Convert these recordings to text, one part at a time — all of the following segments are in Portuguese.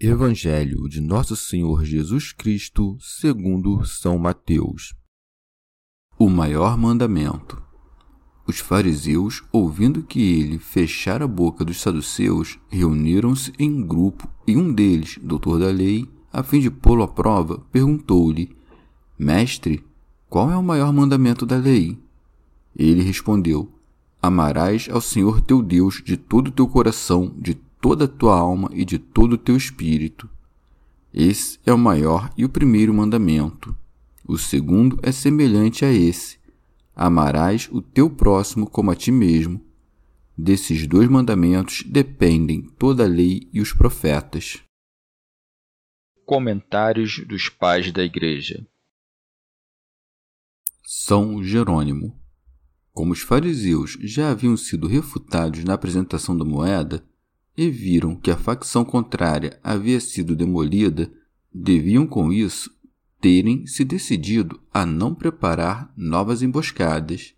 Evangelho de Nosso Senhor Jesus Cristo, segundo São Mateus. O maior mandamento. Os fariseus, ouvindo que ele fechara a boca dos saduceus, reuniram-se em grupo, e um deles, doutor da lei, a fim de pô-lo à prova, perguntou-lhe: Mestre, qual é o maior mandamento da lei? Ele respondeu: Amarás ao Senhor teu Deus de todo o teu coração, de toda a tua alma e de todo o teu espírito. Esse é o maior e o primeiro mandamento. O segundo é semelhante a esse: amarás o teu próximo como a ti mesmo. Desses dois mandamentos dependem toda a lei e os profetas. Comentários dos Pais da Igreja São Jerônimo. Como os fariseus já haviam sido refutados na apresentação da moeda, e viram que a facção contrária havia sido demolida, deviam com isso terem se decidido a não preparar novas emboscadas.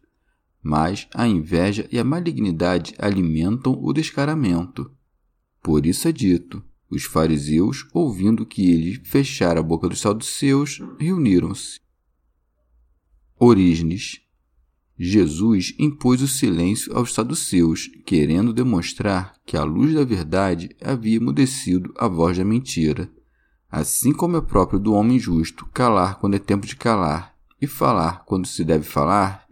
Mas a inveja e a malignidade alimentam o descaramento. Por isso é dito: os fariseus, ouvindo que ele fechara a boca dos saduceus, reuniram-se. Orígenes Jesus impôs o silêncio aos saduceus, querendo demonstrar que a luz da verdade havia emudecido a voz da mentira. Assim como é próprio do homem justo calar quando é tempo de calar e falar quando se deve falar,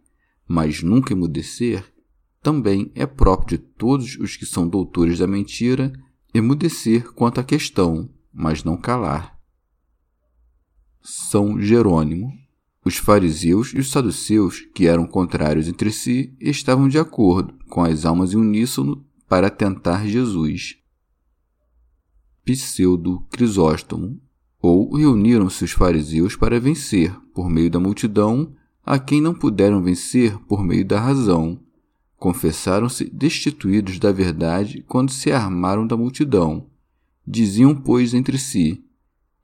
mas nunca emudecer, também é próprio de todos os que são doutores da mentira emudecer quanto à questão, mas não calar. São Jerônimo os fariseus e os saduceus, que eram contrários entre si, estavam de acordo, com as almas em uníssono, para tentar Jesus. Pseudo Crisóstomo. Ou reuniram-se os fariseus para vencer, por meio da multidão, a quem não puderam vencer por meio da razão. Confessaram-se destituídos da verdade quando se armaram da multidão. Diziam, pois, entre si: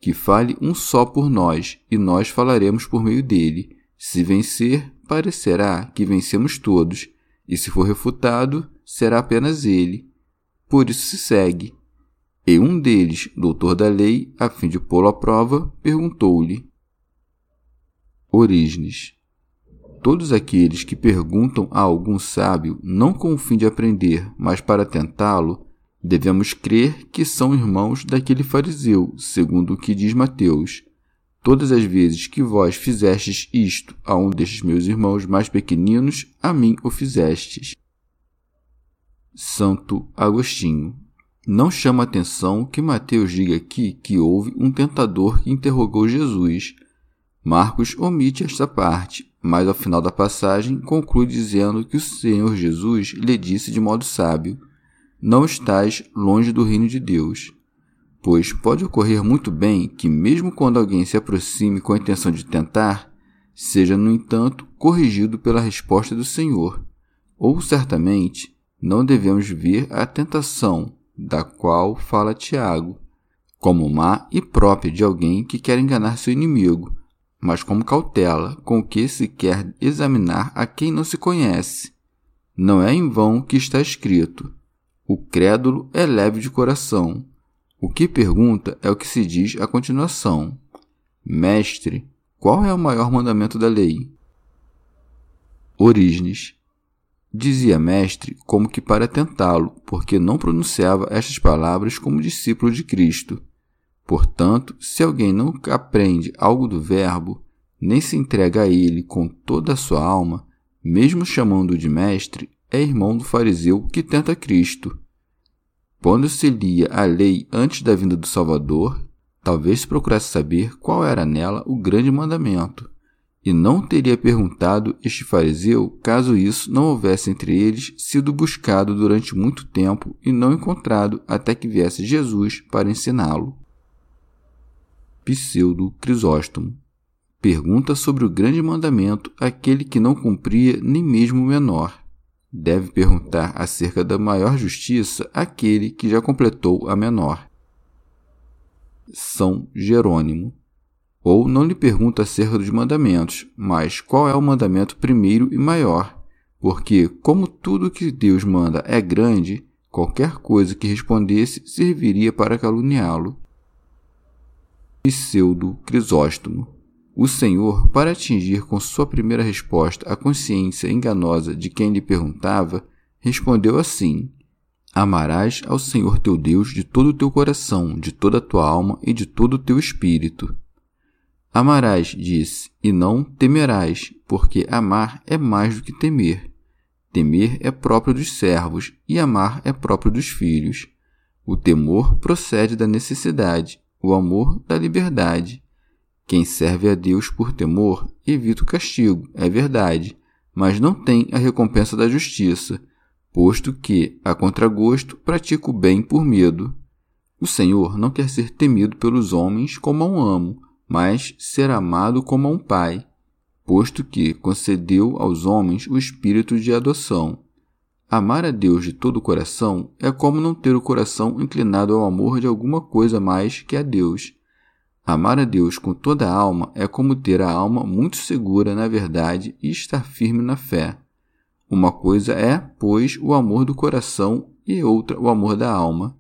que fale um só por nós, e nós falaremos por meio dele. Se vencer, parecerá que vencemos todos, e se for refutado, será apenas ele. Por isso se segue. E um deles, doutor da lei, a fim de pô-lo à prova, perguntou-lhe: Orígenes. Todos aqueles que perguntam a algum sábio, não com o fim de aprender, mas para tentá-lo, Devemos crer que são irmãos daquele fariseu, segundo o que diz Mateus. Todas as vezes que vós fizestes isto a um destes meus irmãos mais pequeninos, a mim o fizestes. Santo Agostinho. Não chama atenção que Mateus diga aqui que houve um tentador que interrogou Jesus. Marcos omite esta parte, mas ao final da passagem conclui dizendo que o Senhor Jesus lhe disse de modo sábio: não estás longe do reino de Deus. Pois pode ocorrer muito bem que, mesmo quando alguém se aproxime com a intenção de tentar, seja, no entanto, corrigido pela resposta do Senhor. Ou certamente não devemos ver a tentação da qual fala Tiago, como má e própria de alguém que quer enganar seu inimigo, mas como cautela com que se quer examinar a quem não se conhece. Não é em vão que está escrito: o crédulo é leve de coração. O que pergunta é o que se diz a continuação: Mestre, qual é o maior mandamento da lei? Orígenes. Dizia mestre como que para tentá-lo, porque não pronunciava estas palavras como discípulo de Cristo. Portanto, se alguém não aprende algo do Verbo, nem se entrega a ele com toda a sua alma, mesmo chamando-o de mestre, é irmão do fariseu que tenta Cristo. Quando se lia a lei antes da vinda do Salvador, talvez se procurasse saber qual era nela o grande mandamento, e não teria perguntado este fariseu caso isso não houvesse entre eles sido buscado durante muito tempo e não encontrado até que viesse Jesus para ensiná-lo. Pseudo Crisóstomo pergunta sobre o grande mandamento aquele que não cumpria nem mesmo o menor. Deve perguntar acerca da maior justiça aquele que já completou a menor. São Jerônimo ou não lhe pergunta acerca dos mandamentos, mas qual é o mandamento primeiro e maior, porque, como tudo que Deus manda é grande, qualquer coisa que respondesse serviria para caluniá-lo. Pseudo Crisóstomo. O Senhor, para atingir com sua primeira resposta a consciência enganosa de quem lhe perguntava, respondeu assim: Amarás ao Senhor teu Deus de todo o teu coração, de toda a tua alma e de todo o teu espírito. Amarás, disse, e não temerás, porque amar é mais do que temer. Temer é próprio dos servos, e amar é próprio dos filhos. O temor procede da necessidade, o amor da liberdade. Quem serve a Deus por temor evita o castigo, é verdade, mas não tem a recompensa da justiça, posto que, a contragosto, pratica o bem por medo. O Senhor não quer ser temido pelos homens como a um amo, mas ser amado como a um pai, posto que concedeu aos homens o espírito de adoção. Amar a Deus de todo o coração é como não ter o coração inclinado ao amor de alguma coisa mais que a Deus. Amar a Deus com toda a alma é como ter a alma muito segura na verdade e estar firme na fé. Uma coisa é, pois, o amor do coração e outra o amor da alma.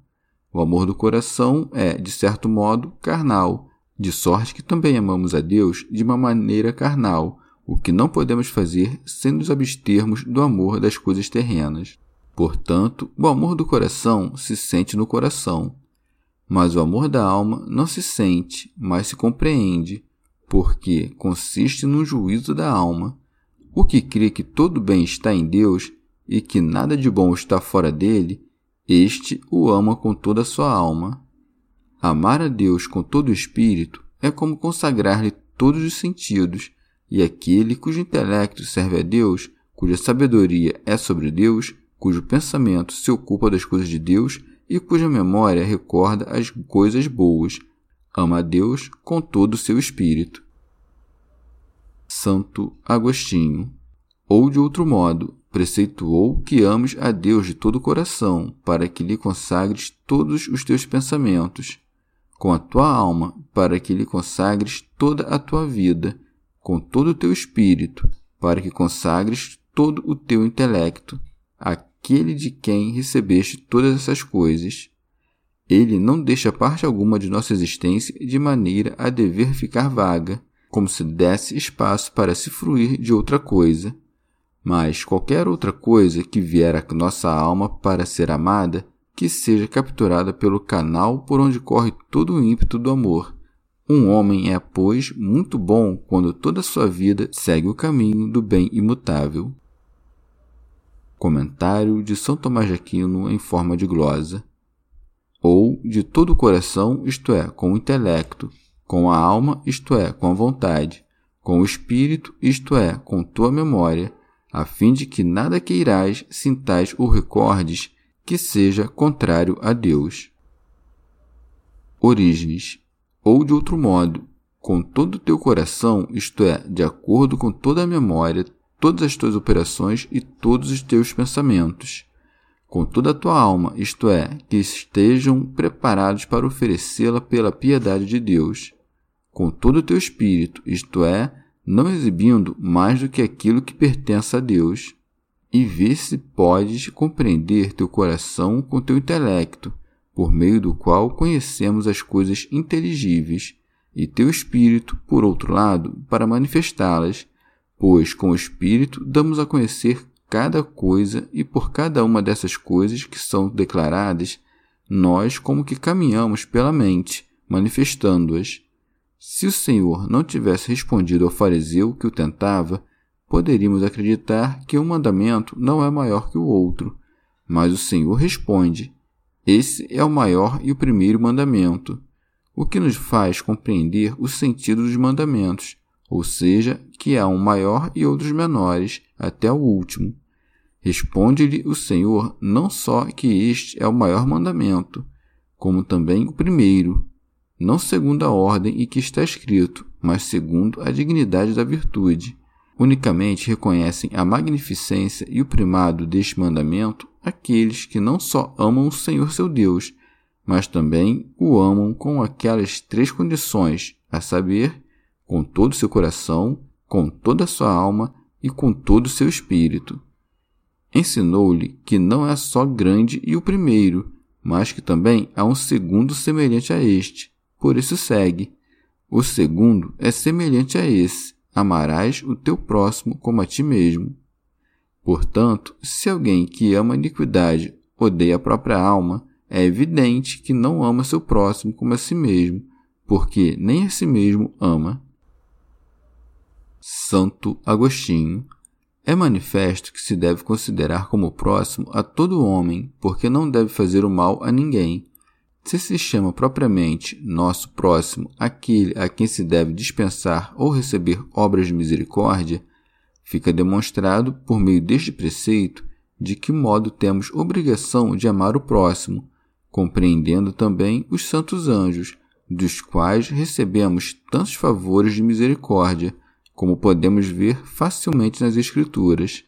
O amor do coração é, de certo modo, carnal, de sorte que também amamos a Deus de uma maneira carnal, o que não podemos fazer sem nos abstermos do amor das coisas terrenas. Portanto, o amor do coração se sente no coração, mas o amor da alma não se sente, mas se compreende, porque consiste no juízo da alma. O que crê que todo bem está em Deus e que nada de bom está fora dele, este o ama com toda a sua alma. Amar a Deus com todo o espírito é como consagrar-lhe todos os sentidos, e aquele cujo intelecto serve a Deus, cuja sabedoria é sobre Deus, cujo pensamento se ocupa das coisas de Deus e cuja memória recorda as coisas boas, ama a Deus com todo o seu espírito. Santo Agostinho. Ou de outro modo, preceituou que ames a Deus de todo o coração, para que lhe consagres todos os teus pensamentos com a tua alma, para que lhe consagres toda a tua vida, com todo o teu espírito, para que consagres todo o teu intelecto, aquele de quem recebeste todas essas coisas. Ele não deixa parte alguma de nossa existência de maneira a dever ficar vaga, como se desse espaço para se fruir de outra coisa. Mas qualquer outra coisa que vier à nossa alma para ser amada que seja capturada pelo canal por onde corre todo o ímpeto do amor. Um homem é, pois, muito bom quando toda sua vida segue o caminho do bem imutável. Comentário de São Tomás de Aquino em forma de glosa. Ou de todo o coração, isto é, com o intelecto, com a alma, isto é, com a vontade, com o espírito, isto é, com tua memória, a fim de que nada queirais, sintais ou recordes que seja contrário a Deus. Origens, ou de outro modo, com todo o teu coração, isto é, de acordo com toda a memória, todas as tuas operações e todos os teus pensamentos, com toda a tua alma, isto é, que estejam preparados para oferecê-la pela piedade de Deus, com todo o teu espírito, isto é, não exibindo mais do que aquilo que pertence a Deus, e vê se podes compreender teu coração com teu intelecto, por meio do qual conhecemos as coisas inteligíveis, e teu espírito, por outro lado, para manifestá-las, pois com o espírito damos a conhecer cada coisa e por cada uma dessas coisas que são declaradas, nós como que caminhamos pela mente, manifestando-as. Se o Senhor não tivesse respondido ao fariseu que o tentava, poderíamos acreditar que um mandamento não é maior que o outro. Mas o Senhor responde: Esse é o maior e o primeiro mandamento, o que nos faz compreender o sentido dos mandamentos, ou seja, que há um maior e outros menores, até o último. Responde-lhe o Senhor não só que este é o maior mandamento, como também o primeiro, não segundo a ordem e que está escrito, mas segundo a dignidade da virtude. Unicamente reconhecem a magnificência e o primado deste mandamento aqueles que não só amam o Senhor seu Deus, mas também o amam com aquelas três condições, a saber, com todo o seu coração, com toda a sua alma e com todo o seu espírito. Ensinou-lhe que não é só grande e o primeiro, mas que também há um segundo semelhante a este. Por isso segue. O segundo é semelhante a esse: amarás o teu próximo como a ti mesmo. Portanto, se alguém que ama a iniquidade odeia a própria alma, é evidente que não ama seu próximo como a si mesmo, porque nem a si mesmo ama. Santo Agostinho é manifesto que se deve considerar como próximo a todo homem, porque não deve fazer o mal a ninguém. Se se chama propriamente nosso próximo aquele a quem se deve dispensar ou receber obras de misericórdia, fica demonstrado, por meio deste preceito, de que modo temos obrigação de amar o próximo, compreendendo também os santos anjos, dos quais recebemos tantos favores de misericórdia, como podemos ver facilmente nas Escrituras.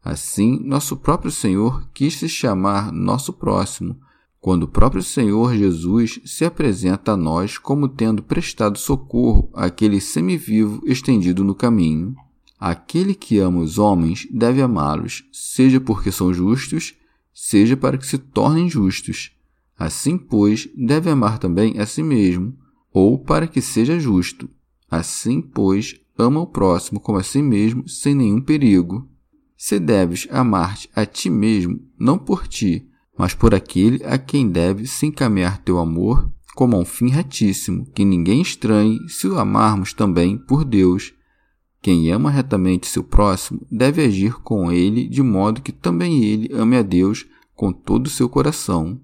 Assim, nosso próprio Senhor quis se chamar nosso próximo, quando o próprio Senhor Jesus se apresenta a nós como tendo prestado socorro àquele semivivo estendido no caminho. Aquele que ama os homens deve amá-los, seja porque são justos, seja para que se tornem justos. Assim, pois, deve amar também a si mesmo, ou para que seja justo. Assim, pois, ama o próximo como a si mesmo, sem nenhum perigo. Se deves amar-te a ti mesmo, não por ti, mas por aquele a quem deve se encaminhar teu amor, como a um fim retíssimo, que ninguém estranhe se o amarmos também por Deus. Quem ama retamente seu próximo deve agir com ele de modo que também ele ame a Deus com todo o seu coração.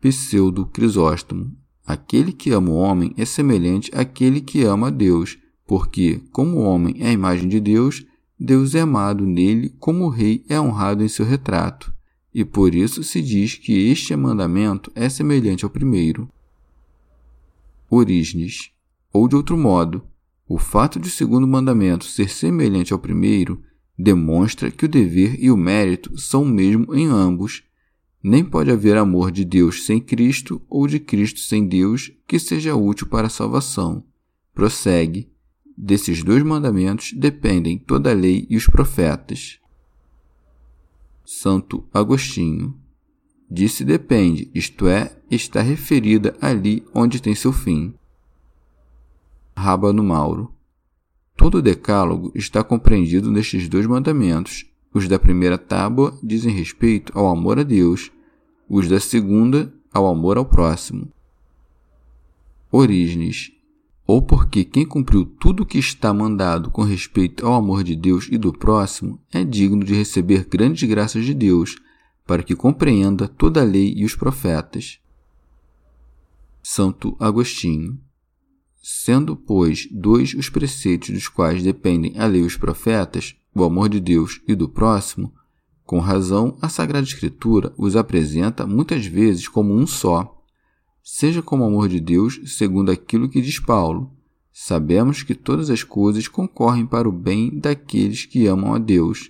Pseudo Crisóstomo Aquele que ama o homem é semelhante àquele que ama a Deus, porque, como o homem é a imagem de Deus, Deus é amado nele como o rei é honrado em seu retrato. E por isso se diz que este mandamento é semelhante ao primeiro. Orígenes. Ou de outro modo, o fato de o segundo mandamento ser semelhante ao primeiro demonstra que o dever e o mérito são o mesmo em ambos nem pode haver amor de Deus sem Cristo ou de Cristo sem Deus que seja útil para a salvação. Prossegue. Desses dois mandamentos dependem toda a lei e os profetas. Santo Agostinho. Disse depende, isto é, está referida ali onde tem seu fim. Rábano Mauro. Todo o decálogo está compreendido nestes dois mandamentos, os da primeira tábua dizem respeito ao amor a Deus, os da segunda ao amor ao próximo. Orígenes. Ou porque quem cumpriu tudo o que está mandado com respeito ao amor de Deus e do próximo é digno de receber grandes graças de Deus, para que compreenda toda a lei e os profetas. Santo Agostinho. Sendo, pois, dois os preceitos dos quais dependem a lei e os profetas, o amor de Deus e do próximo, com razão, a Sagrada Escritura os apresenta muitas vezes como um só. Seja como amor de Deus, segundo aquilo que diz Paulo, sabemos que todas as coisas concorrem para o bem daqueles que amam a Deus,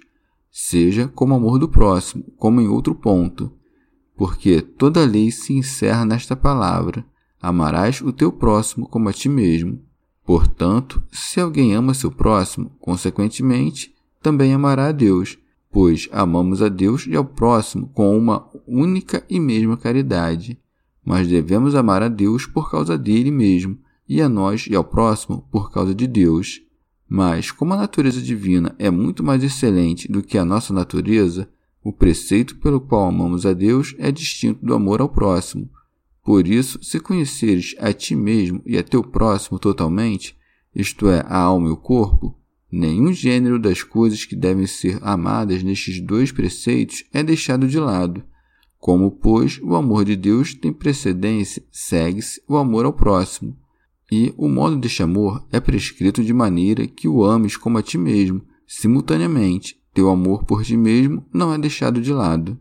seja como amor do próximo, como em outro ponto, porque toda lei se encerra nesta palavra: amarás o teu próximo como a ti mesmo. Portanto, se alguém ama seu próximo, consequentemente, também amará a Deus, pois amamos a Deus e ao próximo com uma única e mesma caridade. Mas devemos amar a Deus por causa dele mesmo, e a nós e ao próximo por causa de Deus. Mas, como a natureza divina é muito mais excelente do que a nossa natureza, o preceito pelo qual amamos a Deus é distinto do amor ao próximo, Por isso, se conheceres a ti mesmo e a teu próximo totalmente, isto é, a alma e o corpo, nenhum gênero das coisas que devem ser amadas nestes dois preceitos é deixado de lado. Como, pois, o amor de Deus tem precedência, segue-se o amor ao próximo. E o modo deste amor é prescrito de maneira que o ames como a ti mesmo, simultaneamente. Teu amor por ti mesmo não é deixado de lado.